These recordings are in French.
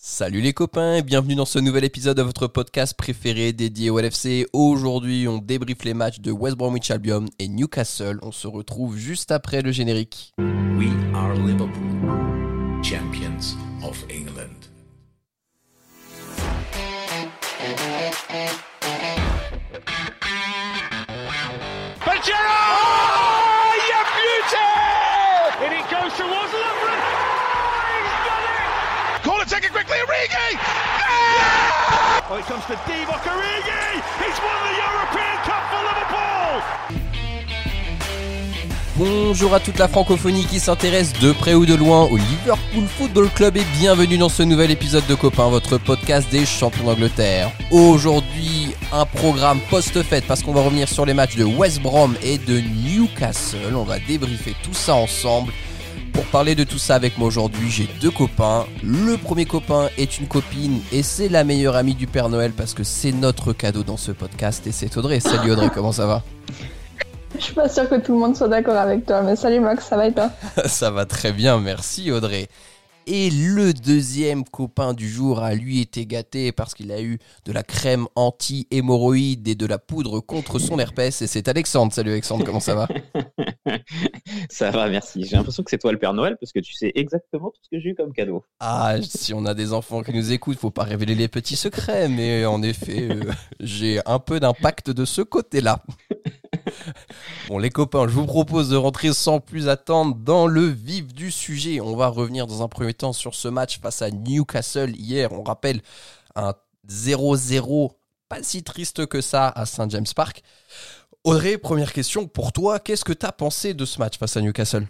Salut les copains et bienvenue dans ce nouvel épisode de votre podcast préféré dédié au LFC. Aujourd'hui, on débriefe les matchs de West Bromwich Albion et Newcastle. On se retrouve juste après le générique. We are Liverpool, champions of England. Oh, you beauty! And it goes towards Lovren. Corner taken quickly, Origi! Oh, it comes to Divock Origi! He's won the European Cup for Liverpool! Bonjour à toute la francophonie qui s'intéresse de près ou de loin au Liverpool Football Club et bienvenue dans ce nouvel épisode de Copain, votre podcast des champions d'Angleterre. Aujourd'hui, un programme post-fête parce qu'on va revenir sur les matchs de West Brom et de Newcastle. On va débriefer tout ça ensemble. Pour parler de tout ça avec moi aujourd'hui, j'ai deux copains. Le premier copain est une copine et c'est la meilleure amie du Père Noël parce que c'est notre cadeau dans ce podcast et c'est Audrey. Salut Audrey, comment ça va? Je suis pas sûre que tout le monde soit d'accord avec toi, mais salut Max, ça va et toi? Ça va très bien, merci Audrey. Et le deuxième copain du jour a lui été gâté parce qu'il a eu de la crème anti-hémorroïde et de la poudre contre son herpès. Et c'est Alexandre. Salut Alexandre, comment ça va Ça va, merci. J'ai l'impression que c'est toi le Père Noël parce que tu sais exactement tout ce que j'ai eu comme cadeau. Ah, si on a des enfants qui nous écoutent, faut pas révéler les petits secrets. Mais en effet, euh, j'ai un peu d'impact de ce côté-là. Bon, les copains, je vous propose de rentrer sans plus attendre dans le vif du sujet. On va revenir dans un premier temps sur ce match face à Newcastle hier. On rappelle un 0-0 pas si triste que ça à St. James Park. Audrey, première question pour toi. Qu'est-ce que tu as pensé de ce match face à Newcastle?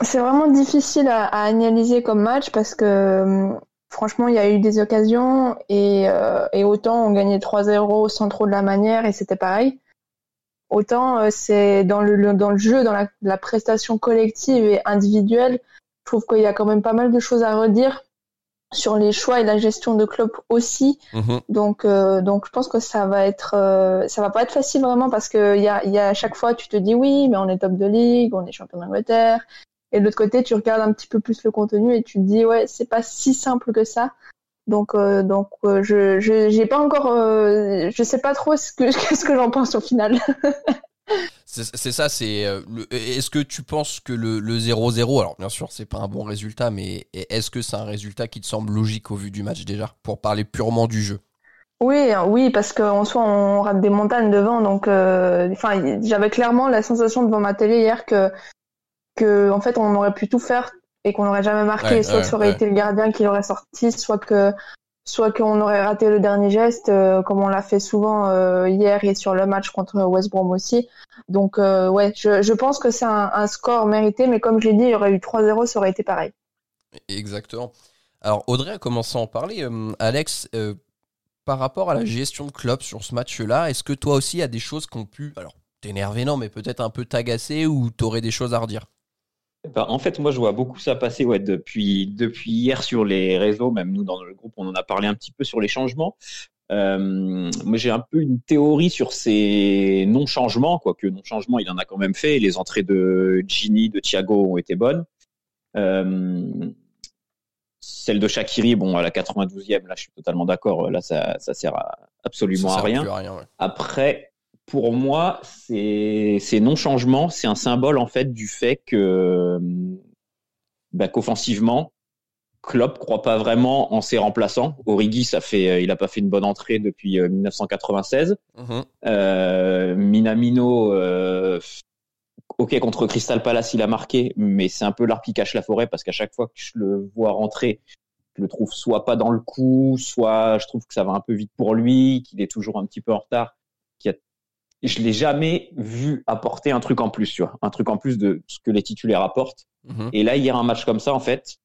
C'est vraiment difficile à, analyser comme match parce que euh, franchement, il y a eu des occasions et, euh, et autant on gagnait 3-0 sans trop de la manière et c'était pareil. Autant euh, c'est dans le, le- dans le jeu, dans la, la prestation collective et individuelle, je trouve qu'il y a quand même pas mal de choses à redire sur les choix et la gestion de Klopp aussi. Mhm. Donc, euh, donc je pense que ça va être, euh, ça va pas être facile vraiment parce que il y a, il y a à chaque fois tu te dis oui, mais on est top de ligue, on est champion d'Angleterre. Et de l'autre côté, tu regardes un petit peu plus le contenu et tu te dis ouais, c'est pas si simple que ça. Donc, euh, donc euh, je, je, j'ai pas encore, euh, je sais pas trop ce que, ce que j'en pense au final. C'est ça, c'est. euh, Est-ce que tu penses que le le 0-0, alors bien sûr, c'est pas un bon résultat, mais est-ce que c'est un résultat qui te semble logique au vu du match déjà Pour parler purement du jeu? Oui, oui, parce qu'en soi, on rate des montagnes devant. Donc, euh, enfin, j'avais clairement la sensation devant ma télé hier que, que, en fait, on aurait pu tout faire et qu'on n'aurait jamais marqué. Ouais, soit ouais, que ça aurait ouais. été le gardien qui l'aurait sorti, soit que, soit qu'on aurait raté le dernier geste, euh, comme on l'a fait souvent euh, hier et sur le match contre West Brom aussi. Donc, euh, ouais, je, je pense que c'est un, un score mérité, mais comme je l'ai dit, il y aurait eu 3-0, ça aurait été pareil. Exactement. Alors Audrey a commencé à en parler. Alex, par rapport à la gestion de Klopp sur ce match-là, est-ce que toi aussi il y a des choses qui ont pu, alors t'énerver non, mais peut-être un peu t'agacer ou t'aurais des choses à redire? Bah, en fait, moi, je vois beaucoup ça passer ouais, depuis, depuis hier sur les réseaux. Même nous, dans le groupe, on en a parlé un petit peu sur les changements. Euh, moi, j'ai un peu une théorie sur ces non-changements, quoique non-changement, il en a quand même fait. Les entrées de Gini, de Thiago ont été bonnes. Euh, celle de Shakiri, bon, à la 92e, là, je suis totalement d'accord. Là, ça, ça sert à- absolument Ça à sert rien. à rien. ouais. Après, pour moi, c'est ces non-changements, c'est un symbole en fait du fait que bah, qu'offensivement, Klopp croit pas vraiment en ses remplaçants. Origi, ça fait, euh, il a pas fait une bonne entrée depuis euh, 1996. Mhm. Euh, Minamino, euh, ok contre Crystal Palace, il a marqué, mais c'est un peu l'arbre qui cache la forêt parce qu'à chaque fois que je le vois rentrer, je le trouve soit pas dans le coup, soit je trouve que ça va un peu vite pour lui, qu'il est toujours un petit peu en retard. Je l'ai jamais vu apporter un truc en plus, tu vois, un truc en plus de ce que les titulaires apportent. Mhm. Et là, hier, un match comme ça, en fait,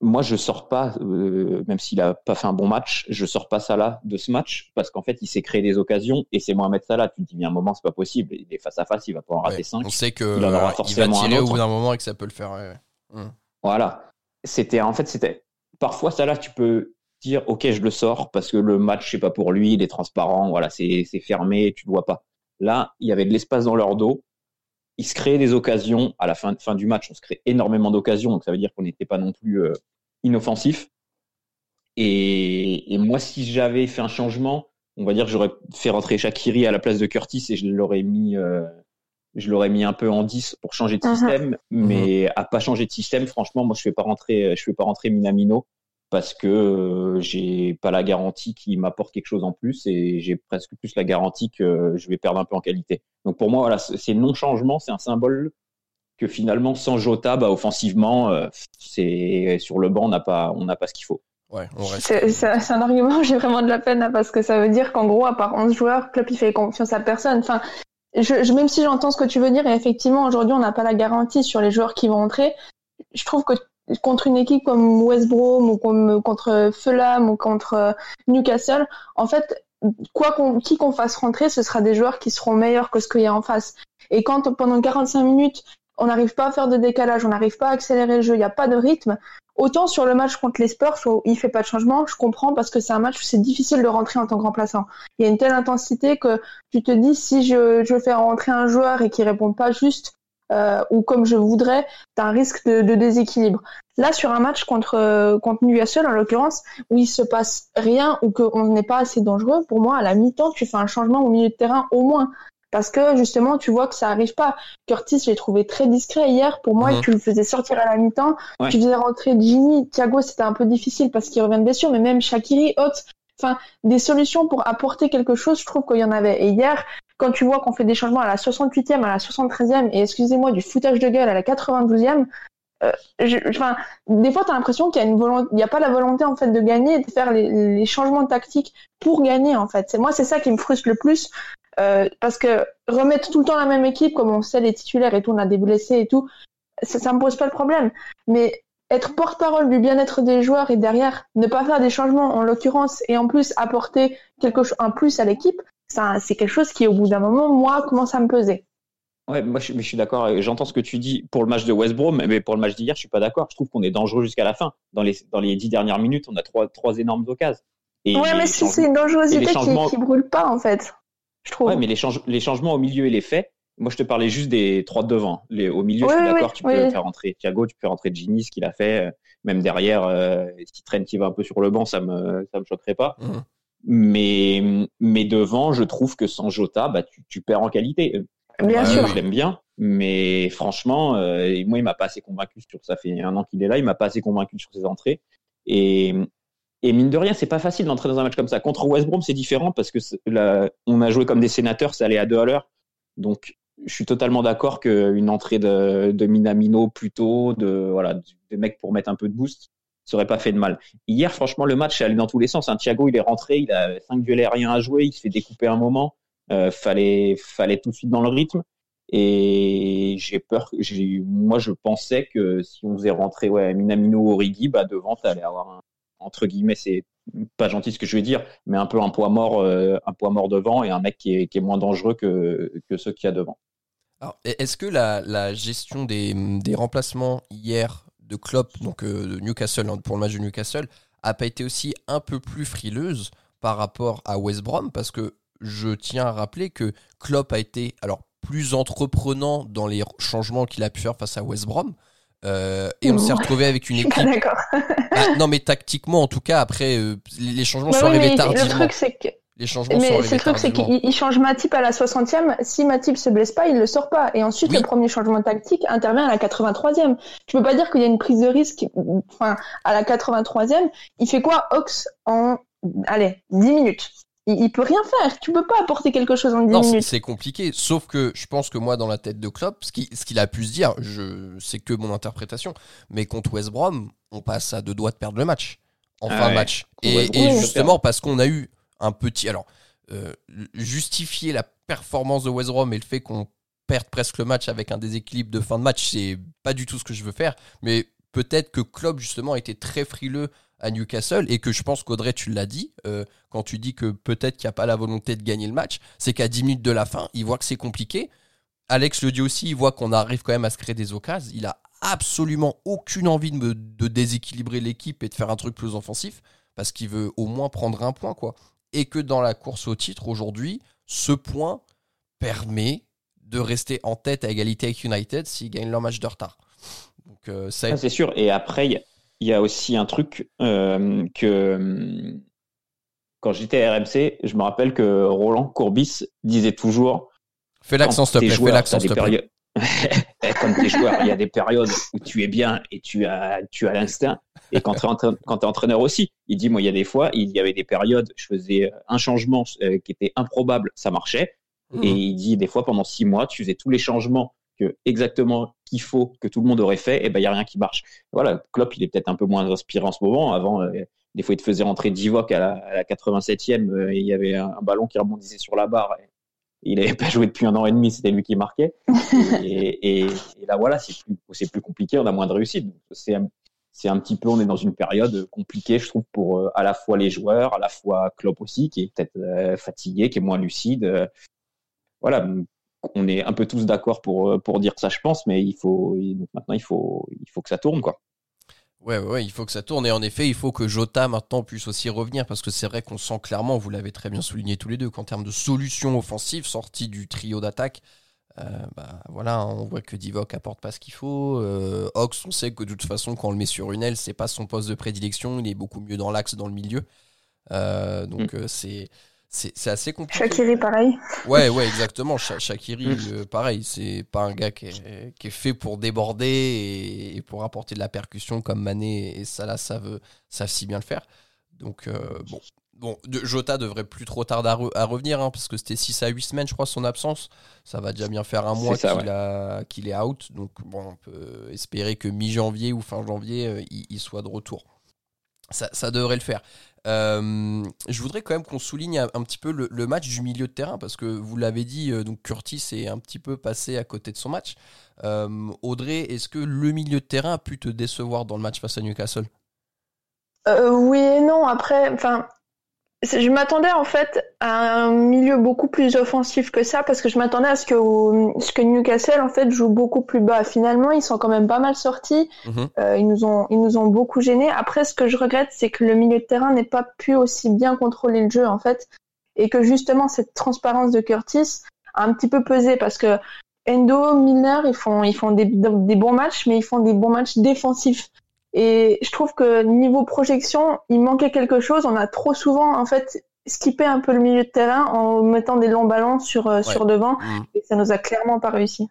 moi, je sors pas, euh, même s'il a pas fait un bon match, je sors pas Salah de ce match parce qu'en fait, il s'est créé des occasions et c'est Mohamed Salah. Tu te dis, y a un moment, c'est pas possible. Il est face à face, il va pas en rater Ouais, cinq. On sait que Il en aura euh, il va forcément un tirer au bout d'un moment et que ça peut le faire. ouais, ouais. Voilà. C'était, en fait, c'était, parfois, Salah, tu peux dire, OK, je le sors parce que le match, c'est pas pour lui, il est transparent, voilà, c'est, c'est fermé, tu le vois pas. Là, il y avait de l'espace dans leur dos. Il se créait des occasions. À la fin, fin du match, on se crée énormément d'occasions. Donc, ça veut dire qu'on n'était pas non plus euh, inoffensif. Et, et moi, si j'avais fait un changement, on va dire que j'aurais fait rentrer Shakiri à la place de Curtis et je l'aurais mis, euh, je l'aurais mis un peu en 10 pour changer de Mhm. système. Mais à pas changer de système, franchement, moi, je fais pas rentrer, je fais pas rentrer Minamino parce que euh, j'ai pas la garantie qu'il m'apporte quelque chose en plus et j'ai presque plus la garantie que je vais perdre un peu en qualité. Donc pour moi, voilà, c'est non changement, c'est un symbole que finalement sans Jota, bah, offensivement, euh, c'est sur le banc, on n'a pas, on n'a pas ce qu'il faut. Ouais, on reste. C'est un argument, j'ai vraiment de la peine là, parce que ça veut dire qu'en gros, à part 11 joueurs, Klopp il fait confiance à personne. Enfin, je, je- même si j'entends ce que tu veux dire, et effectivement, aujourd'hui, on n'a pas la garantie sur les joueurs qui vont entrer. Je trouve que contre une équipe comme West Brom ou comme contre Fulham ou contre euh, Newcastle, en fait, quoi qu'on, qui qu'on fasse rentrer, ce sera des joueurs qui seront meilleurs que ce qu'il y a en face. Et quand pendant 45 minutes, on n'arrive pas à faire de décalage, on n'arrive pas à accélérer le jeu, il n'y a pas de rythme, Autant sur le match contre les Spurs où il fait pas de changement, je comprends parce que c'est un match où c'est difficile de rentrer en tant que remplaçant. Il y a une telle intensité que tu te dis si je, je fais rentrer un joueur et qui répond pas juste euh, ou comme je voudrais, tu as un risque de, de, déséquilibre. Là, sur un match contre, euh, contre Newcastle, en l'occurrence, où il se passe rien ou qu'on n'est pas assez dangereux, pour moi, à la mi-temps, tu fais un changement au milieu de terrain au moins. Parce que justement, tu vois que ça arrive pas. Curtis, je l'ai trouvé très discret hier. Pour moi, Mhm. tu le faisais sortir à la mi-temps. Ouais. Tu faisais rentrer Gini. Thiago, c'était un peu difficile parce qu'il revient de blessure, mais même Shakiri, Hotz. Enfin, des solutions pour apporter quelque chose, je trouve qu'il y en avait. Et hier, quand tu vois qu'on fait des changements à la 68e, à la 73e, et excusez-moi, du foutage de gueule à la 92e, euh, je- enfin, des fois, tu l'impression qu'il y a une il n'y a pas la volonté en fait de gagner et de faire les, les changements tactiques pour gagner en fait. C'est moi, c'est ça qui me frustre le plus euh, parce que remettre tout le temps la même équipe, comme on sait les titulaires et tout, on a des blessés et tout, ça, ça me pose pas le problème. Mais être porte-parole du bien-être des joueurs et derrière ne pas faire des changements en l'occurrence et en plus apporter quelque chose un plus à l'équipe, ça c'est quelque chose qui au bout d'un moment moi commence à me peser. Ouais, moi je, mais je suis d'accord. J'entends ce que tu dis pour le match de West Brom, mais pour le match d'hier, je suis pas d'accord. Je trouve qu'on est dangereux jusqu'à la fin. Dans les dans les dix dernières minutes, on a trois trois énormes occasions. Et ouais, mais c'est une dangerosité changements- qui, qui brûle pas en fait. Je trouve. Ouais, mais les, change- les changements au milieu et les faits. Moi, je te parlais juste des trois de devant. Les, au milieu, je suis d'accord. tu peux faire rentrer Thiago, tu peux faire rentrer Gini, ce qu'il a fait. euh, Même derrière, euh, si traîne qui va un peu sur le banc, ça me ça me choquerait pas. Mhm. Mais mais devant, je trouve que sans Jota, bah tu, tu perds en qualité. Bien Ouais, sûr. Je l'aime bien, mais franchement, euh, moi, il m'a pas assez convaincu sur. Ça fait un an qu'il est là, il m'a pas assez convaincu sur ses entrées. Et, et mine de rien, c'est pas facile d'entrer dans un match comme ça. Contre West Brom, c'est différent parce que on a joué comme des sénateurs, ça allait à deux à l'heure. Donc, je suis totalement d'accord qu'une entrée de, Minamino plutôt, de voilà, des mecs pour mettre un peu de boost, ça aurait pas fait de mal. Hier, franchement, le match est allé dans tous les sens. Un Thiago, il est rentré, il a cinq duels aériens à jouer, il se fait découper un moment. Euh, fallait, fallait tout de suite dans le rythme. Et j'ai peur, moi, je pensais que si on faisait rentrer Minamino Origi, bah, devant, t'allais avoir un, entre guillemets, c'est pas gentil ce que je vais dire, mais un peu un poids mort, euh, un poids mort devant et un mec qui est, qui est moins dangereux que, que ceux qu'il y a devant. E- est-ce que la, la gestion des, des remplacements hier de Klopp, donc euh, de Newcastle, hein, pour le match de Newcastle, a pas été aussi un peu plus frileuse par rapport à West Brom? Parce que je tiens à rappeler que Klopp a été alors plus entreprenant dans les changements qu'il a pu faire face à West Brom. Euh, et on s'est retrouvé avec une Je suis pas équipe. Ah, non, mais tactiquement, en tout cas, après, euh, les changements Bah sont oui, arrivés tardivement. le truc c'est que Les changements Mais c'est le truc, c'est qu'il il change Matip à la 60e. Si Matip se blesse pas, il le sort pas. Et ensuite, Oui. le premier changement tactique intervient à la 83e. Tu peux pas dire qu'il y a une prise de risque. Enfin, à la 83e, il fait quoi Ox en, allez, 10 minutes? Il, il peut rien faire. Tu peux pas apporter quelque chose en 10 Non, c'est- minutes. c'est compliqué. Sauf que je pense que moi, dans la tête de Klopp, ce qui- ce qu'il a pu se dire, je, c'est que mon interprétation. Mais contre West Brom, on passe à deux doigts de perdre le match en Ah fin de ouais. match. Et, justement, parce qu'on a eu un petit. Alors, euh, justifier la performance de West Brom et le fait qu'on perde presque le match avec un déséquilibre de fin de match, c'est pas du tout ce que je veux faire. Mais peut-être que Klopp, justement, a été très frileux à Newcastle et que je pense qu'Audrey, tu l'as dit, euh, quand tu dis que peut-être qu'il n'y a pas la volonté de gagner le match, c'est qu'à 10 minutes de la fin, il voit que c'est compliqué. Alex le dit aussi, il voit qu'on arrive quand même à se créer des occasions. Il a absolument aucune envie de déséquilibrer l'équipe et de faire un truc plus offensif parce qu'il veut au moins prendre un point, quoi. Et que dans la course au titre aujourd'hui, ce point permet de rester en tête à égalité avec United s'ils gagnent leur match de retard. Donc euh, ça, Ah, c'est sûr. Et après, il y a- il y a aussi un truc euh, que quand j'étais à RMC, je me rappelle que Roland Courbis disait toujours Fais l'accent, s'il te plaît. Fais l'accent, s'il te plaît. Comme tes joueurs, il y a des périodes où tu es bien et tu as, tu as l'instinct. Et quand tu es, entraîneur aussi, il dit Moi, il y a des fois, il y avait des périodes, je faisais un changement euh, qui était improbable, ça marchait. Mmh. Et il dit Des fois, pendant six mois, tu faisais tous les changements que exactement qu'il faut que tout le monde aurait fait, et ben il y a rien qui marche. Voilà, Klopp il est peut-être un peu moins inspiré en ce moment. Avant, euh, des fois il te faisait rentrer Divock à la, à la 87e euh, et il y avait un, ballon qui rebondissait sur la barre. Et, il n'avait pas joué depuis un an et demi, c'était lui qui marquait. et, et, et, là voilà, c'est plus compliqué, on a moins de réussite. C'est un petit peu, on est dans une période compliquée, je trouve, pour euh, à la fois les joueurs, à la fois Klopp aussi, qui est peut-être fatigué, qui est moins lucide. voilà, on est un peu tous d'accord pour, euh, pour dire ça, je pense, mais il faut, maintenant, il faut, il faut que ça tourne, quoi. Ouais, ouais, il faut que ça tourne. Et en effet, il faut que Jota maintenant puisse aussi revenir parce que c'est vrai qu'on sent clairement, vous l'avez très bien souligné tous les deux, qu'en termes de solutions offensives sorties du trio d'attaque, euh, bah, voilà, on voit que Divock apporte pas ce qu'il faut. Euh, Ox, on sait que de toute façon, quand on le met sur une aile, c'est pas son poste de prédilection. Il est beaucoup mieux dans l'axe, dans le milieu. donc mm. c'est c'est assez compliqué. Shakiri, pareil. Ouais, ouais, exactement. Shakiri, mm. euh, pareil. C'est pas un gars qui est, fait pour déborder et, pour apporter de la percussion comme Mané et Salah savent, savent si bien le faire. Donc, euh, bon. Bon, Jota devrait plus trop tarder à, revenir, hein, parce que c'était 6 à 8 semaines, je crois, son absence. Ça va déjà bien faire un mois qu'il est out. Donc, bon, on peut espérer que mi-janvier ou fin janvier, euh, il, soit de retour. Ça, ça, devrait le faire. Euh, je voudrais quand même qu'on souligne un, petit peu le, match du milieu de terrain parce que vous l'avez dit, euh, donc Curtis est un petit peu passé à côté de son match. Euh, Audrey, est-ce que le milieu de terrain a pu te décevoir dans le match face à Newcastle? Oui et non. Après, enfin, je m'attendais en fait à un milieu beaucoup plus offensif que ça parce que je m'attendais à ce que, ce que Newcastle en fait joue beaucoup plus bas. Finalement, ils sont quand même pas mal sortis. Mhm. Euh, ils nous ont ils nous ont beaucoup gênés. Après, ce que je regrette, c'est que le milieu de terrain n'ait pas pu aussi bien contrôler le jeu en fait et que justement cette transparence de Curtis a un petit peu pesé parce que Endo, Milner, ils font ils font des, des bons matchs, mais ils font des bons matchs défensifs. Et je trouve que niveau projection, il manquait quelque chose. On a trop souvent, en fait, skippé un peu le milieu de terrain en mettant des longs ballons sur, euh, sur devant. Mm. Et ça nous a clairement pas réussi.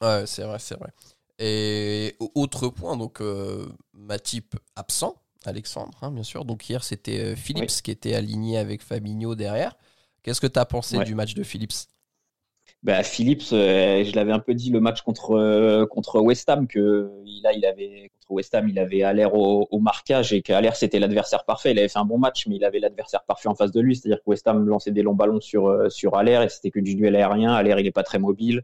Ouais, c'est vrai, c'est vrai. Et autre point, donc euh, Matip absent, Alexandre, hein, bien sûr. Donc hier, c'était euh, Phillips qui était aligné avec Fabinho derrière. Qu'est-ce que tu as pensé du match de Phillips? Bah, Phillips, euh, je l'avais un peu dit le match contre euh, contre West Ham que là il avait contre West Ham il avait l'air au, marquage et qu'à l'air c'était l'adversaire parfait. Il avait fait un bon match, mais il avait l'adversaire parfait en face de lui. C'est-à-dire que West Ham lançait des longs ballons sur euh, sur Aller et c'était que du duel aérien. Aller il est pas très mobile.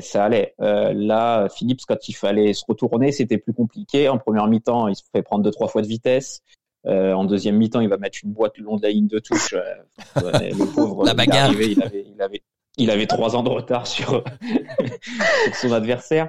ça allait. là, Phillips, quand il fallait se retourner, c'était plus compliqué. En première mi-temps, il se fait prendre deux trois fois de vitesse. en deuxième mi-temps, il va mettre une boîte le long de la ligne de touche. le pauvre, la bagarre. il avait, il avait, il avait trois ans de retard sur, son adversaire.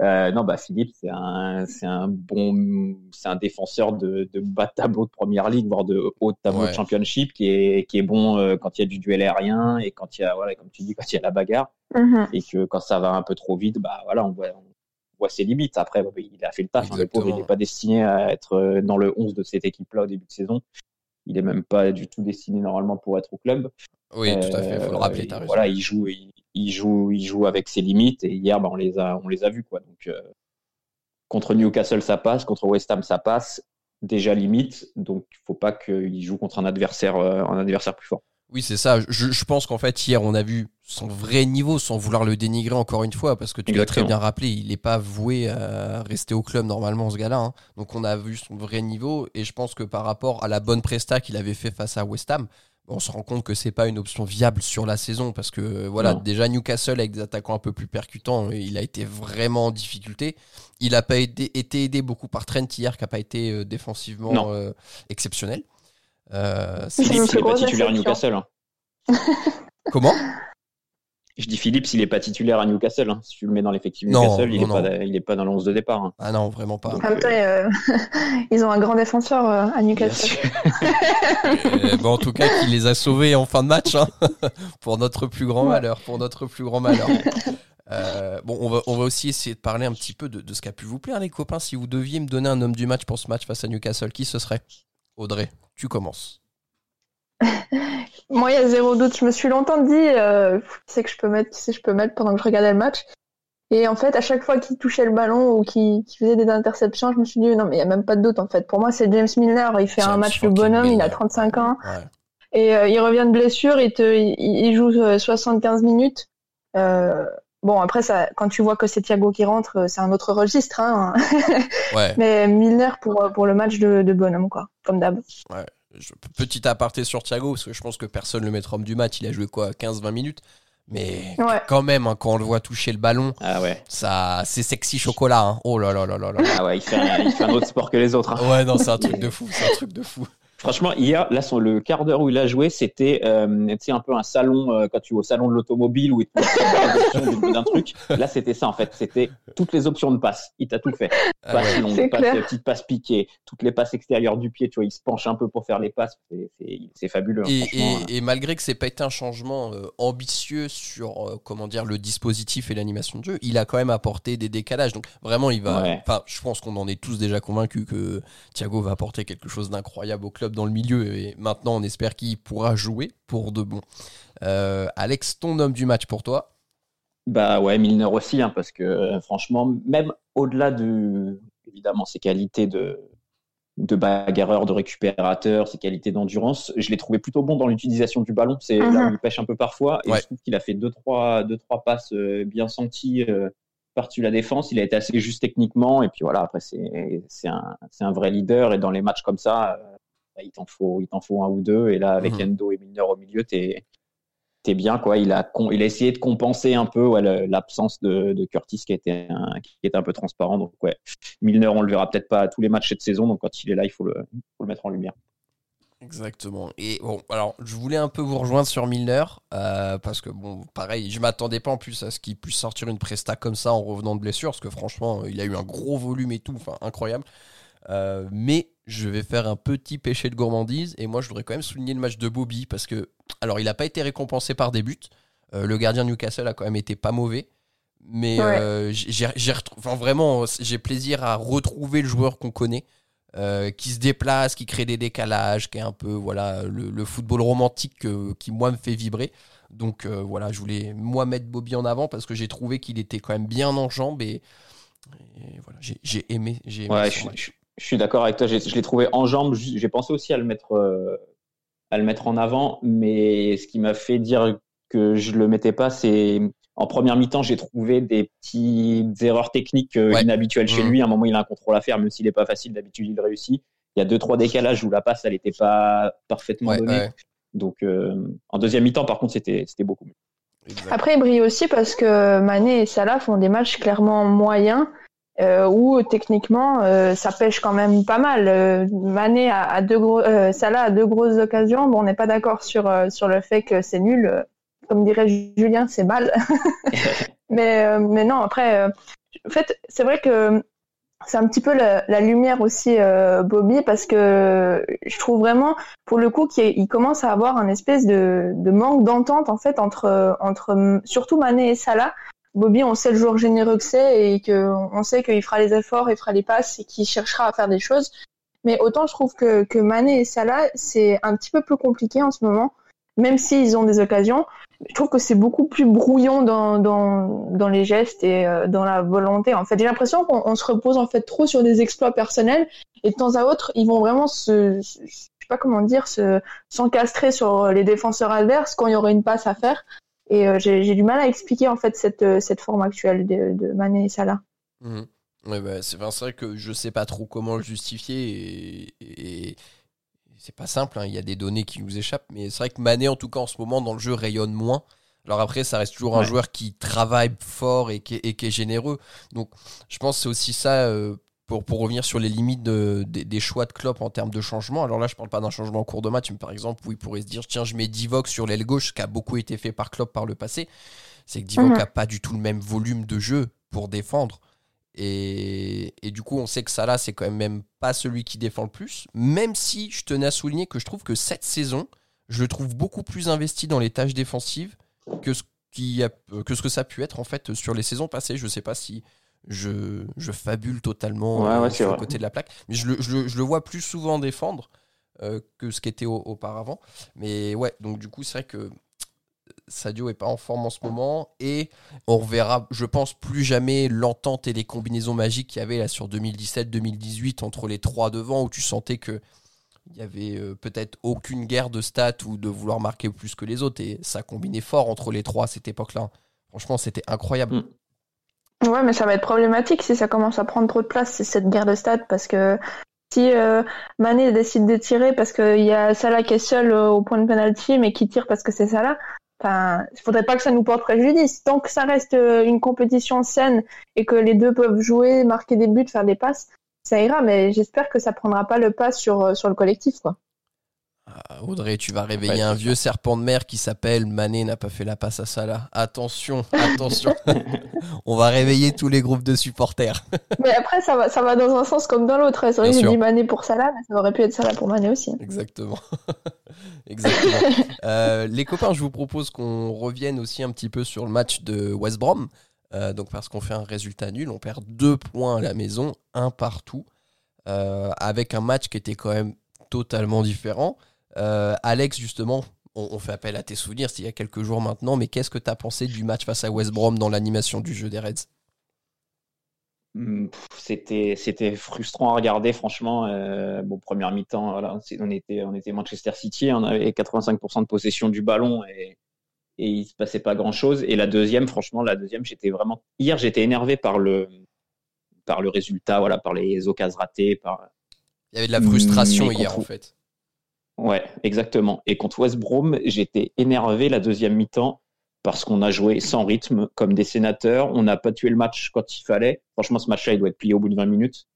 Euh, non, bah Philippe, c'est un, c'est un bon, c'est un défenseur de, de bas tableau de première ligue, voire de haut tableau de championship, qui est, qui est bon euh, quand il y a du duel aérien et quand il y a, voilà, comme tu dis, quand il y a la bagarre, mm-hmm. et que quand ça va un peu trop vite, bah voilà, on voit, on voit ses limites. Après, bah, il a fait le taf. Hein, le pauvre, il n'est pas destiné à être dans le 11 de cette équipe-là au début de saison. Il est même pas du tout destiné normalement pour être au club. Oui, tout à fait, il faut le rappeler. Euh, voilà, il joue, il, joue, il joue avec ses limites et hier, bah, on les a, on les a vus quoi. Donc euh, contre Newcastle ça passe, contre West Ham ça passe, déjà limite. Donc il faut pas qu'il joue contre un adversaire, euh, un adversaire plus fort. Oui, c'est ça. Je, je pense qu'en fait, hier, on a vu son vrai niveau, sans vouloir le dénigrer encore une fois, parce que tu l'as très bien rappelé, il n'est pas voué à rester au club normalement, ce gars-là. Hein. Donc, on a vu son vrai niveau, et je pense que par rapport à la bonne presta qu'il avait fait face à West Ham, on se rend compte que c'est pas une option viable sur la saison parce que voilà déjà Newcastle avec des attaquants un peu plus percutants il a été vraiment en difficulté il a pas été, aidé beaucoup par Trent hier qui a pas été euh, défensivement euh, exceptionnel euh, c'est pas titulaire à Newcastle hein. comment? Je dis Philippe s'il n'est pas titulaire à Newcastle. Hein. Si tu le mets dans l'effectif Newcastle, il n'est pas, dans le 11 de départ. Hein. Ah non, vraiment pas. Euh, ils ont un grand défenseur euh, à Newcastle. Euh, bon, en tout cas, qui les a sauvés en fin de match, hein. pour notre plus grand malheur. Pour notre plus grand malheur. Euh, bon, on va, on va aussi essayer de parler un petit peu de, de ce qui a pu vous plaire, les copains. Si vous deviez me donner un homme du match pour ce match face à Newcastle, qui ce serait? Audrey, tu commences. Moi, il y a zéro doute. Je me suis longtemps dit, euh, qui c'est que je peux mettre, qui c'est que je peux mettre pendant que je regardais le match. Et en fait, à chaque fois qu'il touchait le ballon ou qu'il faisait des interceptions, je me suis dit, non, mais il n'y a même pas de doute, en fait. Pour moi, c'est James Milner. Il fait un match de bonhomme, il a Milner. 35 ans. Ouais. Et euh, il revient de blessure, il, te, il, il joue euh, 75 minutes. Euh, bon, après, ça, quand tu vois que c'est Thiago qui rentre, euh, c'est un autre registre. Hein. Ouais. Mais Milner pour, euh, pour le match de, de bonhomme, quoi, comme d'hab. Je- petit aparté sur Thiago, parce que je pense que personne le mettra homme du match. Il a joué quoi 15-20 minutes? Mais Ouais. quand même, hein, quand on le voit toucher le ballon, Ah ouais. ça, c'est sexy chocolat. hein. Oh là là là là là. Ah ouais, il fait un, il fait un autre sport que les autres. hein. Ouais, non, c'est un truc de fou. C'est un truc de fou. Franchement, hier, là, sur le quart d'heure où il a joué, c'était euh, un peu un salon, euh, quand tu vas au salon de l'automobile où il d'options d'un truc. Là, c'était ça, en fait. C'était toutes les options de passe. Il t'a tout fait. Ah Passe ouais. longue, passe, petite passe piquée, toutes les passes extérieures du pied, tu vois, il se penche un peu pour faire les passes. C'est- fabuleux. hein, Et, malgré que c'est pas été un changement euh, ambitieux sur euh, comment dire le dispositif et l'animation de jeu, il a quand même apporté des décalages. Donc vraiment, il va. Ouais. Je pense qu'on en est tous déjà convaincus que Thiago va apporter quelque chose d'incroyable au club dans le milieu. Et maintenant, on espère qu'il pourra jouer pour de bon. Euh, Alex, ton homme du match pour toi Bah ouais, Milner aussi, hein, parce que euh, franchement, même au-delà de, évidemment, ses qualités de, de bagarreur, de récupérateur, ses qualités d'endurance, je l'ai trouvé plutôt bon dans l'utilisation du ballon. C'est là Mhm. où il pêche un peu parfois. Et Ouais. je trouve qu'il a fait deux, trois, deux, trois passes euh, bien senties euh, par-dessus la défense. Il a été assez juste techniquement. Et puis voilà, après, c'est c'est un, c'est un vrai leader. Et dans les matchs comme ça, il t'en faut, il t'en faut un ou deux. Et là, avec Mhm. Endo et Milner au milieu, t'es t'es bien quoi. Il a il a essayé de compenser un peu ouais, l'absence de, de Curtis qui était un, qui était un peu transparent. Donc ouais, Milner on le verra peut-être pas à tous les matchs cette saison. Donc quand il est là, il faut le faut le mettre en lumière. Exactement. Et bon, alors, je voulais un peu vous rejoindre sur Milner, euh, parce que, bon, pareil, je m'attendais pas en plus à ce qu'il puisse sortir une presta comme ça en revenant de blessure, parce que franchement, il a eu un gros volume et tout, enfin, incroyable. Euh, mais je vais faire un petit péché de gourmandise, et moi, je voudrais quand même souligner le match de Bobby, parce que, alors, il n'a pas été récompensé par des buts. Euh, le gardien de Newcastle a quand même été pas mauvais. Mais Ouais. euh, j'ai j'ai retrou- enfin, vraiment, j'ai plaisir à retrouver le joueur qu'on connaît euh, qui se déplace, qui crée des décalages, qui est un peu voilà le, le football romantique euh, qui moi me fait vibrer. Donc euh, voilà, je voulais moi mettre Bobby en avant parce que j'ai trouvé qu'il était quand même bien en jambes et, et voilà, j'ai j'ai aimé, j'ai aimé Ouais, je. Je- suis d'accord avec toi. Je l'ai trouvé en jambes. J'ai pensé aussi à le mettre euh, à le mettre en avant, mais ce qui m'a fait dire que je le mettais pas, c'est en première mi-temps, j'ai trouvé des petites erreurs techniques euh, Ouais. inhabituelles chez Mhm. lui. À un moment, il a un contrôle à faire, même s'il n'est pas facile. D'habitude, il réussit. Il y a deux trois décalages où la passe, elle n'était pas parfaitement Ouais, donnée. ouais, Donc, euh, en deuxième mi-temps, par contre, c'était c'était beaucoup mieux. Après, il brille aussi parce que Mané et Salah font des matchs clairement moyens euh, où techniquement euh, ça pêche quand même pas mal. Euh, Mané a, a deux gros, euh, Salah a deux grosses occasions. Bon, on n'est pas d'accord sur euh, sur le fait que c'est nul. Comme dirait Julien, c'est mal. mais euh, mais non, après, en fait, c'est vrai que c'est un petit peu la, la lumière aussi Bobby parce que je trouve vraiment pour le coup qu'il il commence à avoir un espèce de, de manque d'entente en fait entre entre surtout Mané et Salah. Bobby, on sait le joueur généreux que c'est et que on sait qu'il fera les efforts, il fera les passes et qu'il cherchera à faire des choses. Mais autant je trouve que que Mané et Salah c'est un petit peu plus compliqué en ce moment, même s'ils ont des occasions. Je trouve que c'est beaucoup plus brouillon dans les gestes et euh, dans la volonté. En fait, j'ai l'impression qu'on on se repose en fait trop sur des exploits personnels et de temps à autre ils vont vraiment se, je sais pas comment dire se s'encastrer sur les défenseurs adverses quand il y aurait une passe à faire. Et euh, j'ai j'ai du mal à expliquer en fait cette, euh, cette forme actuelle de, de Mané et Salah. Ouais, bah, c'est vrai que je sais pas trop comment le justifier et, et c'est pas simple. hein. Il y a des données qui nous échappent, mais c'est vrai que Mané, en tout cas en ce moment, dans le jeu, rayonne moins. Alors après, ça reste toujours un joueur qui travaille fort et qui est, et qui est généreux. Donc, je pense que c'est aussi ça euh, pour, pour revenir sur les limites de- des, des choix de Klopp en termes de changement. Alors là, je parle pas d'un changement en cours de match, mais par exemple, où il pourrait se dire tiens, je mets Divock sur l'aile gauche, ce qui a beaucoup été fait par Klopp par le passé. C'est que Divock Mhm. a pas du tout le même volume de jeu pour défendre. Et, et du coup, on sait que Salah, c'est quand même, même pas celui qui défend le plus. Même si je tenais à souligner que je trouve que cette saison, je le trouve beaucoup plus investi dans les tâches défensives que ce qui a, que ce que ça a pu être en fait sur les saisons passées. Je sais pas si je, je fabule totalement Ouais, euh, ouais, c'est sur le côté de la plaque, mais je le, je le- je le vois plus souvent défendre euh, que ce qu'était au- auparavant. Mais ouais, donc du coup, c'est vrai que Sadio est pas en forme en ce moment et on reverra, je pense, plus jamais l'entente et les combinaisons magiques qu'il y avait là sur 2017-2018 entre les trois devant où tu sentais que il y avait euh, peut-être aucune guerre de stats ou de vouloir marquer plus que les autres et ça combinait fort entre les trois à cette époque-là. Franchement, c'était incroyable. Mm. Ouais, mais ça va être problématique si ça commence à prendre trop de place, cette guerre de stade, parce que si euh, Mané décide de tirer parce qu'il y a Salah qui est seul euh, au point de penalty, mais qui tire parce que c'est Salah, enfin, il faudrait pas que ça nous porte préjudice. Tant que ça reste euh, une compétition saine et que les deux peuvent jouer, marquer des buts, faire des passes, ça ira, mais j'espère que ça prendra pas le pas sur, euh, sur le collectif, quoi. Audrey, tu vas réveiller Ouais, un vieux serpent de mer qui s'appelle Mané n'a pas fait la passe à Salah. Attention, attention. On va réveiller tous les groupes de supporters. Mais après, ça va, ça va dans un sens comme dans l'autre. C'est vrai que j'ai dit Mané pour Salah, mais ça aurait pu être Salah pour Mané aussi. Exactement. Exactement. Euh, les copains, je vous propose qu'on revienne aussi un petit peu sur le match de West Brom. Euh, donc parce qu'on fait un résultat nul, on perd deux points à la maison, un partout, euh, avec un match qui était quand même totalement différent. Euh, Alex, justement, on, on fait appel à tes souvenirs, c'était il y a quelques jours maintenant, mais qu'est-ce que tu as pensé du match face à West Brom dans l'animation du jeu des Reds? Hmm, C'était c'était frustrant à regarder, franchement. Euh, bon, première mi-temps, voilà, on était on était Manchester City, on avait 85% de possession du ballon et et il se passait pas grand-chose. Et la deuxième, franchement, la deuxième, j'étais vraiment hier, j'étais énervé par le par le résultat, voilà, par les occasions ratées, par Il y avait de la frustration hier contre- en fait. Ouais, exactement. Et contre West Brom, j'étais énervé la deuxième mi-temps parce qu'on a joué sans rythme, comme des sénateurs. On n'a pas tué le match quand il fallait. Franchement, ce match-là, il doit être plié au bout de 20 minutes.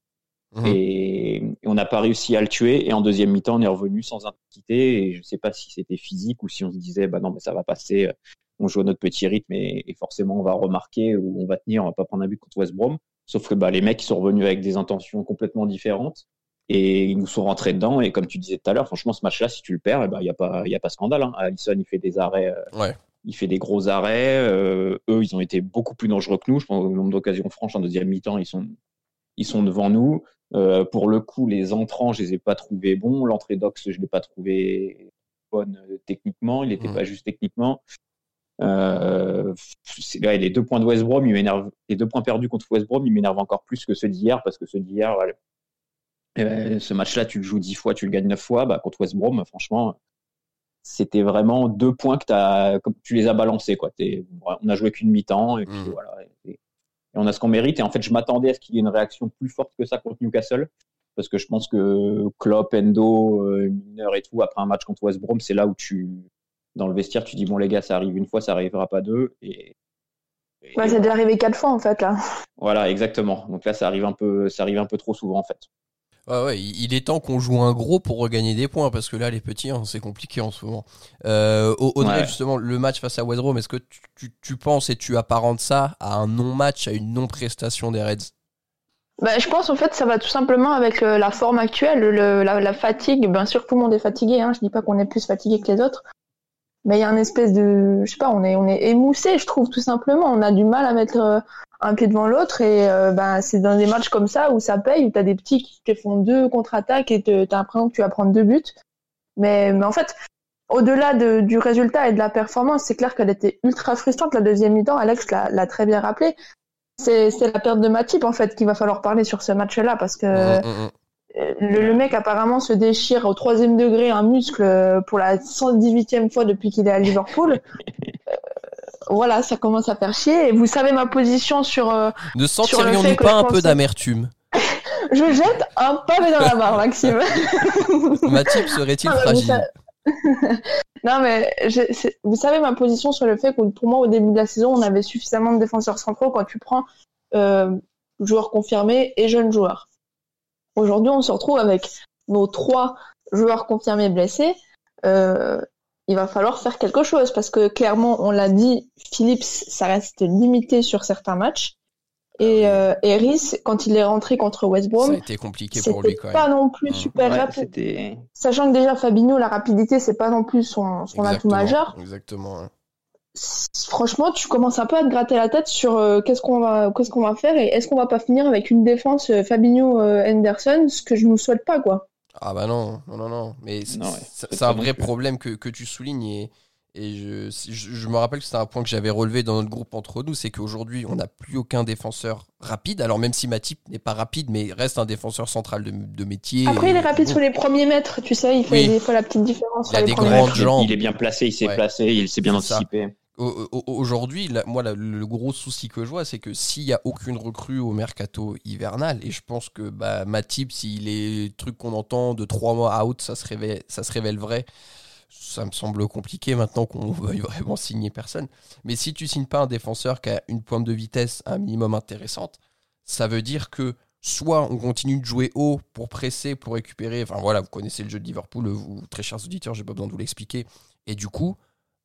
Mhm. Et, et on n'a pas réussi à le tuer. Et en deuxième mi-temps, on est revenu sans intensité. Et je sais pas si c'était physique ou si on se disait, bah non, mais ça va passer. On joue à notre petit rythme et, et forcément, on va remarquer ou on va tenir. On va pas prendre un but contre West Brom. Sauf que bah, les mecs ils sont revenus avec des intentions complètement différentes et ils nous sont rentrés dedans. Et comme tu disais tout à l'heure, franchement, ce match-là, si tu le perds, il eh ben, y a pas, il y a pas scandale. Hein. Allison, il fait des arrêts, euh, Ouais. il fait des gros arrêts. Euh, eux, ils ont été beaucoup plus dangereux que nous. Je pense au nombre d'occasions franches en deuxième mi-temps, ils sont, ils sont devant nous. Euh, pour le coup, les entrants, je les ai pas trouvés bons. L'entrée d'Ox, je l'ai pas trouvé bonne techniquement. Il était Mhm. pas juste techniquement. Euh, les deux points de West Brom, ils. Les deux points perdus contre West Brom, ils m'énervent encore plus que ceux d'hier parce que ceux d'hier, ouais, euh, ce match-là, tu le joues dix fois, tu le gagnes neuf fois. Bah, contre West Brom, franchement, c'était vraiment deux points que t'as, comme tu les as balancés, quoi. T'es- on a joué qu'une mi-temps et puis Mhm. voilà. Et, et on a ce qu'on mérite. Et en fait, je m'attendais à ce qu'il y ait une réaction plus forte que ça contre Newcastle. Parce que je pense que Klopp, Endo, euh, Milner et tout, après un match contre West Brom, c'est là où tu, dans le vestiaire, tu dis, bon, les gars, ça arrive une fois, ça arrivera pas deux. Et, et Ouais, c'est déjà arrivé quatre fois en fait là. voilà, exactement. Donc là, ça arrive un peu, ça arrive un peu trop souvent, en fait. Ouais, ouais, il est temps qu'on joue un gros pour regagner des points parce que là, les petits, hein, c'est compliqué en ce moment. Euh, Au- Audrey, Ouais. justement, le match face à West est-ce que tu, tu- tu penses et tu apparentes ça à un non-match, à une non-prestation des Reds? Bah, je pense en fait ça va tout simplement avec euh, la forme actuelle, le, la, la fatigue. Bien sûr, tout le monde est fatigué. Hein. Je dis pas qu'on est plus fatigué que les autres, mais il y a un espèce de, je sais pas, on est on est émoussé, je trouve tout simplement. On a du mal à mettre euh, un pied devant l'autre et euh, ben c'est dans des matchs comme ça où ça paye, où t'as des petits qui te font deux contre-attaques et t'as l'impression que tu vas prendre deux buts. Mais mais en fait. Au-delà de- du résultat et de la performance, c'est clair qu'elle était ultra frustrante la deuxième mi-temps. Alex l'a très bien rappelé. C'est la perte de Matip en fait qu'il va falloir parler sur ce match-là parce que hum, hum. euh, le, le mec apparemment se déchire au troisième degré un muscle euh, pour la 118e fois depuis qu'il est à Liverpool. Euh, voilà, ça commence à faire chier. Et vous savez ma position sur. euh, Ne sentirions-nous pas je un peu d'amertume Je jette un pavé dans la barre, Maxime. Serait-il Ah, mais vous fragile non mais je- vous savez ma position sur le fait que pour moi au début de la saison on avait suffisamment de défenseurs centraux quand tu prends euh, joueurs confirmés et jeunes joueurs. Aujourd'hui on se retrouve avec nos trois joueurs confirmés blessés. Euh, il va falloir faire quelque chose parce que clairement on l'a dit, Phillips ça reste limité sur certains matchs et, euh, et Rhys, quand il est rentré contre West Ah Ça a Brom été compliqué pour lui c'était quand pas même. non plus Mm. super Ouais, rapide. Sachant que déjà Fabinho, la rapidité, c'est pas non plus son, son atout majeur. Exactement. Franchement, tu commences un peu à te gratter la tête sur euh, qu'est-ce qu'on va, qu'est-ce qu'on va faire et est-ce qu'on va pas finir avec une défense euh, Fabinho euh, Henderson, ce que je nous souhaite pas, quoi. Ah bah non, non, non, non. Mais c'est ouais, un vrai problème que, que tu soulignes et, et je, je, je me rappelle que c'était un point que j'avais relevé dans notre groupe entre nous, c'est qu'aujourd'hui on n'a plus aucun défenseur rapide. Alors même si Matip n'est pas rapide, mais reste un défenseur central de, de métier. Après, il est rapide bon. sur les premiers mètres, tu sais, il fait Oui. des fois la petite différence Il a des premiers grandes mètres. Il est- jambes. Il est bien placé, il s'est Ouais. placé, il s'est bien ça. Aujourd'hui, moi, le gros souci que je vois, c'est que s'il n'y a aucune recrue au mercato hivernal, et je pense que bah, Matip, s'il est truc qu'on entend de trois mois out, ça se révèle, ça se révèle vrai. Ça me semble compliqué maintenant qu'on veuille vraiment signer personne. Mais si tu signes pas un défenseur qui a une pointe de vitesse un minimum intéressante, ça veut dire que soit on continue de jouer haut pour presser, pour récupérer. Enfin voilà, vous connaissez le jeu de Liverpool, vous, très chers auditeurs, j'ai pas besoin de vous l'expliquer. Et du coup,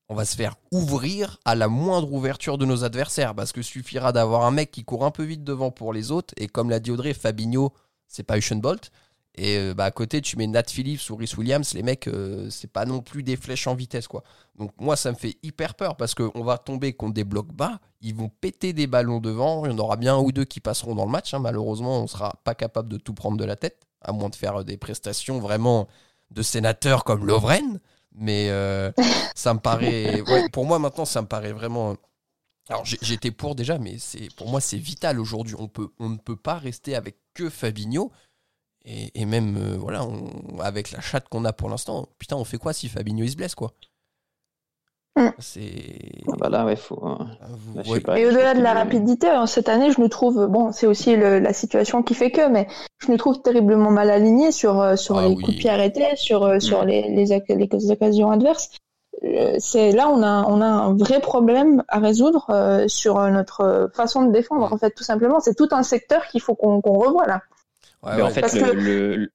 on va se faire ouvrir à la moindre ouverture de nos adversaires parce que suffira d'avoir un mec qui court un peu vite devant pour les autres et comme l'a dit Audrey, Fabinho, c'est pas Usain Bolt et euh, bah, à côté tu mets Nat Phillips ou Rhys Williams, les mecs euh, c'est pas non plus des flèches en vitesse quoi. Donc moi ça me fait hyper peur parce qu'on va tomber contre des blocs bas, ils vont péter des ballons devant, il y en aura bien un ou deux qui passeront dans le match, hein. malheureusement on sera pas capable de tout prendre de la tête à moins de faire euh, des prestations vraiment de sénateurs comme Lovren. Mais euh, ça me paraît. ouais, pour moi, maintenant, ça me paraît vraiment. Alors, j'étais pour déjà, mais c'est pour moi, c'est vital aujourd'hui. On, peut, on ne peut pas rester avec que Fabinho. Et, et même, euh, voilà, on- avec la chatte qu'on a pour l'instant, putain, on fait quoi si Fabinho il se blesse, quoi? C'est. Ah bah là, ouais, faut. vous bah, je voyez- sais pas, Et au-delà de la rapidité, hein, cette année, je nous trouve, bon, c'est aussi le- la situation qui fait que, mais je nous trouve terriblement mal alignés sur, euh, sur Ah les oui. coups de pied arrêtés, sur, euh, sur Mm. les, les, les occasions adverses. Euh, C'est là on a on a un vrai problème à résoudre euh, sur notre façon de défendre Mm. en fait tout simplement c'est tout un secteur qu'il faut qu'on qu'on revoie là. Ouais, Mais en ouais. fait, Parce le, que- le,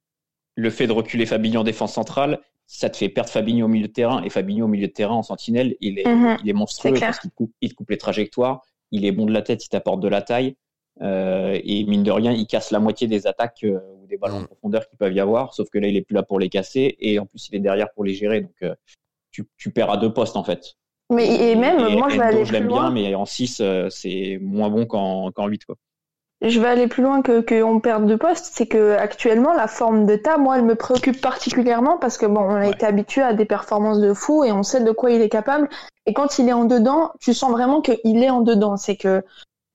le fait de reculer Fabinho en défense centrale, ça te fait perdre Fabinho au milieu de terrain. Et Fabinho au milieu de terrain en sentinelle, il est, Mhm. il est monstrueux parce qu'il te coupe, il te coupe les trajectoires. Il est bon de la tête, il t'apporte de la taille. Euh, et mine de rien, il casse la moitié des attaques euh, ou des ballons Mhm. de profondeur qu'il peuvent y avoir. Sauf que là, il est plus là pour les casser. Et en plus, il est derrière pour les gérer. Donc, euh, tu, tu perds à deux postes, en fait. Mais et même Et moi je vais Endo, aller je plus l'aime bien, mais en 6, c'est moins bon qu'en qu'en 8. Quoi. Je vais aller plus loin que qu'on perde de poste, c'est que actuellement la forme de Ta, moi, elle me préoccupe particulièrement parce que bon, on a Ouais. été habitué à des performances de fou et on sait de quoi il est capable. Et quand il est en dedans, tu sens vraiment qu'il est en dedans. C'est que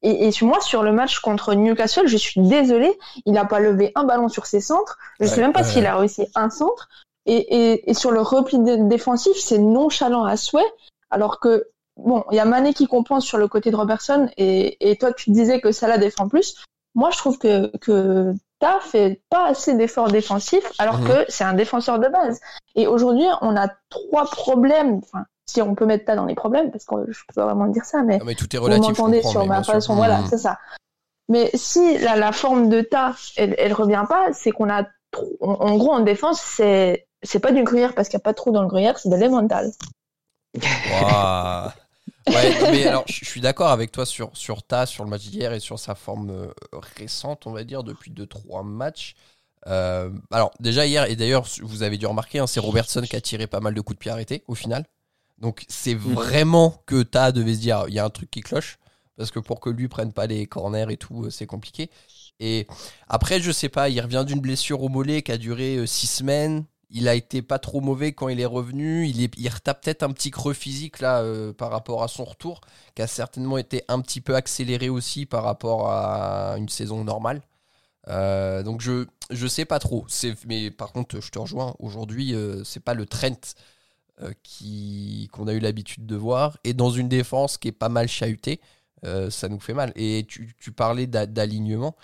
et, et moi sur le match contre Newcastle, je suis désolée, il n'a pas levé un ballon sur ses centres. Je Ouais, sais même pas s'il a réussi un centre. Et, et, et sur le repli dé- défensif, c'est nonchalant à souhait. Alors que bon, il y a Mané qui compense sur le côté de Robertson et, et toi tu disais que Salah défend plus. Moi, je trouve que que Ta fait pas assez d'efforts défensifs alors Mhm. que c'est un défenseur de base. Et aujourd'hui, on a trois problèmes. Enfin, si on peut mettre Ta dans les problèmes, parce que je peux pas vraiment dire ça, mais Non, mais tout est vous relatif. je m'entendez sur mais ma façon. Voilà, Mhm. c'est ça. Mais si la, la forme de Ta, elle, elle revient pas, c'est qu'on a trop- en, gros en défense, c'est c'est pas du gruyère parce qu'il n'y a pas de trou dans le gruyère, c'est de l'émental. Waouh. Ouais, mais alors, je suis d'accord avec toi sur, sur Ta, sur le match d'hier et sur sa forme euh, récente, on va dire, depuis 2-3 matchs. Euh, alors, déjà hier, et d'ailleurs, vous avez dû remarquer, hein, c'est Robertson qui a tiré pas mal de coups de pied arrêtés au final. Donc, c'est vraiment que Ta devait se dire, il y a un truc qui cloche. Parce que pour que lui prenne pas les corners et tout, euh, c'est compliqué. Et après, je sais pas, il revient d'une blessure au mollet qui a duré 6 semaines. Il a été pas trop mauvais quand il est revenu. Il, est, il retape peut-être un petit creux physique là euh, par rapport à son retour, qui a certainement été un petit peu accéléré aussi par rapport à une saison normale. Euh, donc je je sais pas trop. Mais par contre je te rejoins. Aujourd'hui euh, c'est pas le Trent euh, qui qu'on a eu l'habitude de voir et dans une défense qui est pas mal chahutée, ça nous fait mal. Et tu, parlais d'a- d'alignement.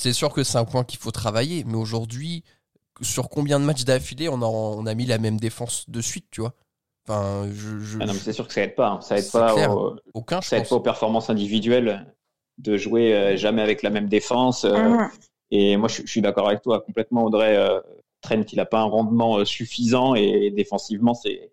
C'est sûr que c'est un point qu'il faut travailler, mais aujourd'hui, sur combien de matchs d'affilée on a, on a mis la même défense de suite, tu vois? Enfin, je, je- Ah non, mais c'est sûr que ça aide pas. hein. Ça aide pas, clair. au- aucun, je ça aide pense. pas aux performances individuelles de jouer euh, jamais avec la même défense. euh, Mhm. Et moi, je, je suis d'accord avec toi complètement, Audrey. Euh, Trent, il a pas un rendement euh, suffisant et défensivement, c'est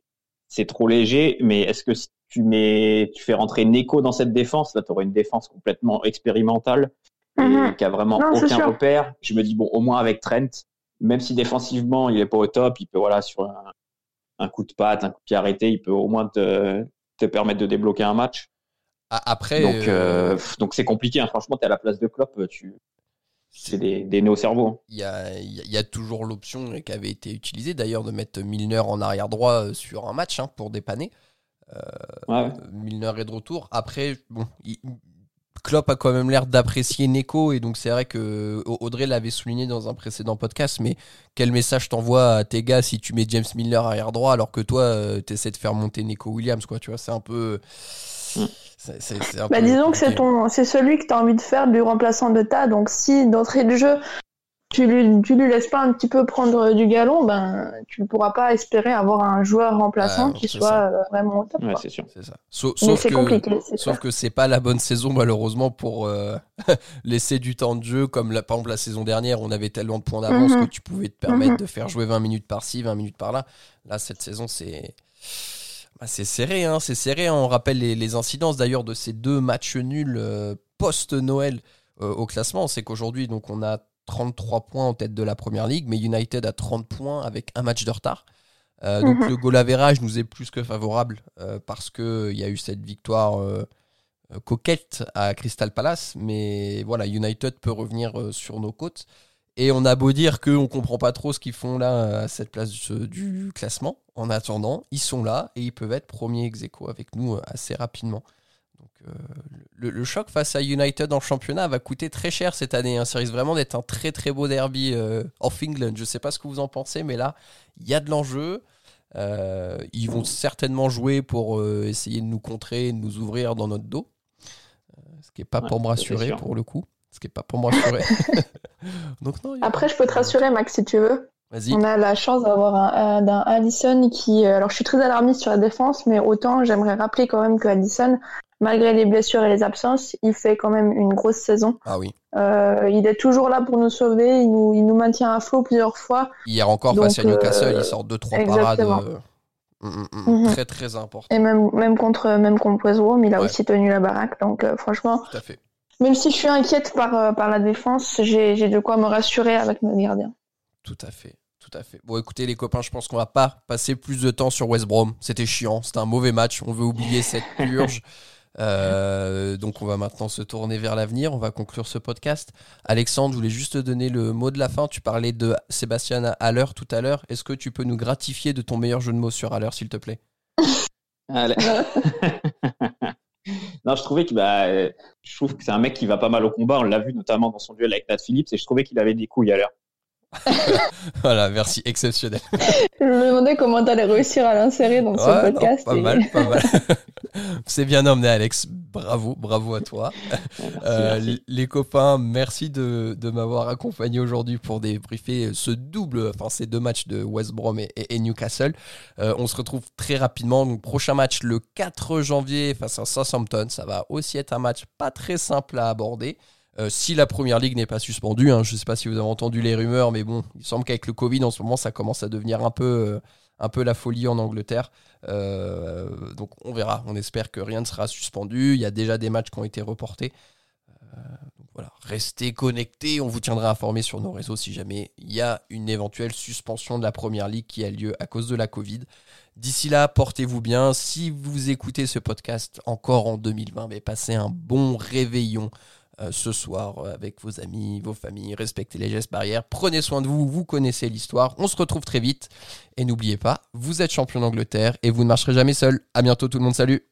c'est trop léger. Mais est-ce que si tu mets, tu fais rentrer Neko dans cette défense, là, tu aurais une défense complètement expérimentale et Mhm. qui a vraiment Non, aucun repère. Je me dis bon, au moins avec Trent, même si défensivement il est pas au top, il peut voilà sur un, un coup de patte, un coup de pied arrêté, il peut au moins te, te permettre de débloquer un match. Après, donc euh, donc c'est compliqué. Hein. Franchement, tu es à la place de Klopp, tu c'est des, des nœuds au cerveau. Il y a, y a, toujours l'option qui avait été utilisée d'ailleurs de mettre Milner en arrière droit sur un match hein, pour dépanner. Euh, Milner est de retour. Après, bon, Klopp a quand même l'air d'apprécier Neko et donc c'est vrai que Audrey l'avait souligné dans un précédent podcast mais quel message t'envoies à tes gars si tu mets James Milner arrière droit alors que toi euh, t'essaies de faire monter Neko Williams quoi tu vois c'est un peu mm. bah, disons que c'est ton c'est celui que tu as envie de faire du remplaçant de ta donc si d'entrée de jeu tu lui, tu lui laisses pas un petit peu prendre du galon, ben tu ne pourras pas espérer avoir un joueur remplaçant qui soit euh, vraiment au top. Ouais, c'est sûr. Ça. Sauf, que, compliqué, sauf que c'est pas la bonne saison malheureusement pour euh, laisser du temps de jeu comme la, par exemple la saison dernière on avait tellement de points d'avance mhm. que tu pouvais te permettre mhm. de faire jouer 20 minutes par-ci, 20 minutes par-là. Là cette saison c'est bah, c'est serré, hein, c'est serré. On rappelle les, incidences d'ailleurs de ces deux matchs nuls euh, post-Noël au classement. C'est qu'aujourd'hui donc on a 33 points en tête de la première ligue, mais United a 30 points avec un match de retard. Euh, donc mhm. le goal average nous est plus que favorable euh, parce qu'il y a eu cette victoire euh, coquette à Crystal Palace, mais voilà, United peut revenir sur nos côtes. Et on a beau dire qu'on ne comprend pas trop ce qu'ils font là à cette place du classement. En attendant, ils sont là et ils peuvent être premiers ex avec nous assez rapidement. Euh, le, choc face à United en championnat va coûter très cher cette année. Hein. Ça risque vraiment d'être un très très beau derby euh, of England. Je ne sais pas ce que vous en pensez, mais là, il y a de l'enjeu. Euh, ils vont certainement jouer pour essayer de nous contrer, de nous ouvrir dans notre dos. ce qui n'est pas pour me rassurer pour le coup. Ce qui n'est pas pour me rassurer. Donc, Après, je peux te rassurer, Max, si tu veux. On a la chance d'avoir un, un, Allison qui. Alors, je suis très alarmiste sur la défense, mais autant j'aimerais rappeler quand même que Allison, malgré les blessures et les absences, il fait quand même une grosse saison. Ah oui. Euh, il est toujours là pour nous sauver, il nous, il nous maintient à flot plusieurs fois. Hier encore face à Newcastle, il sort 2-3 parades. Euh, mm, mm, mm, mhm. Très très important. Et même, même contre, même contre West Brom, il a aussi tenu la baraque. Donc euh, franchement, Tout à fait. même si je suis inquiète par, par la défense, j'ai de quoi me rassurer avec nos gardiens. Tout à fait. Tout à fait. Bon, écoutez, les copains, je pense qu'on va pas passer plus de temps sur West Brom. C'était chiant, c'était un mauvais match. On veut oublier cette purge. Euh, donc on va maintenant se tourner vers l'avenir, on va conclure ce podcast. Alexandre, je voulais juste te donner le mot de la fin. Tu parlais de Sébastien Haller tout à l'heure. Est-ce que tu peux nous gratifier de ton meilleur jeu de mots sur Haller, s'il te plaît? Non, je trouvais que bah, je trouve que c'est un mec qui va pas mal au combat. On l'a vu notamment dans son duel avec Nat Phillips et je trouvais qu'il avait des couilles à l'heure. voilà, merci, exceptionnel. Je me demandais comment tu allais réussir à l'insérer dans ce podcast. pas mal, pas mal. C'est bien emmené, Alex. Bravo, bravo à toi. Euh, les, copains, merci de, m'avoir accompagné aujourd'hui pour débriefer ce double, enfin ces deux matchs de West Brom et, Newcastle. Euh, on se retrouve très rapidement. Donc, prochain match le 4 janvier face à Southampton. Ça va aussi être un match pas très simple à aborder. Euh, si la première ligue n'est pas suspendue, hein, je ne sais pas si vous avez entendu les rumeurs, mais bon, il semble qu'avec le Covid en ce moment, ça commence à devenir un peu, euh, un peu la folie en Angleterre. Euh, donc on verra, on espère que rien ne sera suspendu. Il y a déjà des matchs qui ont été reportés. donc voilà, restez connectés, on vous tiendra informé sur nos réseaux si jamais il y a une éventuelle suspension de la première ligue qui a lieu à cause de la Covid. D'ici là, portez-vous bien. Si vous écoutez ce podcast encore en 2020, mais passez un bon réveillon. Euh, ce soir euh, avec vos amis, vos familles. Respectez les gestes barrières. Prenez soin de vous. Vous connaissez l'histoire. On se retrouve très vite. Et n'oubliez pas, vous êtes champion d'Angleterre et vous ne marcherez jamais seul. À bientôt tout le monde. Salut.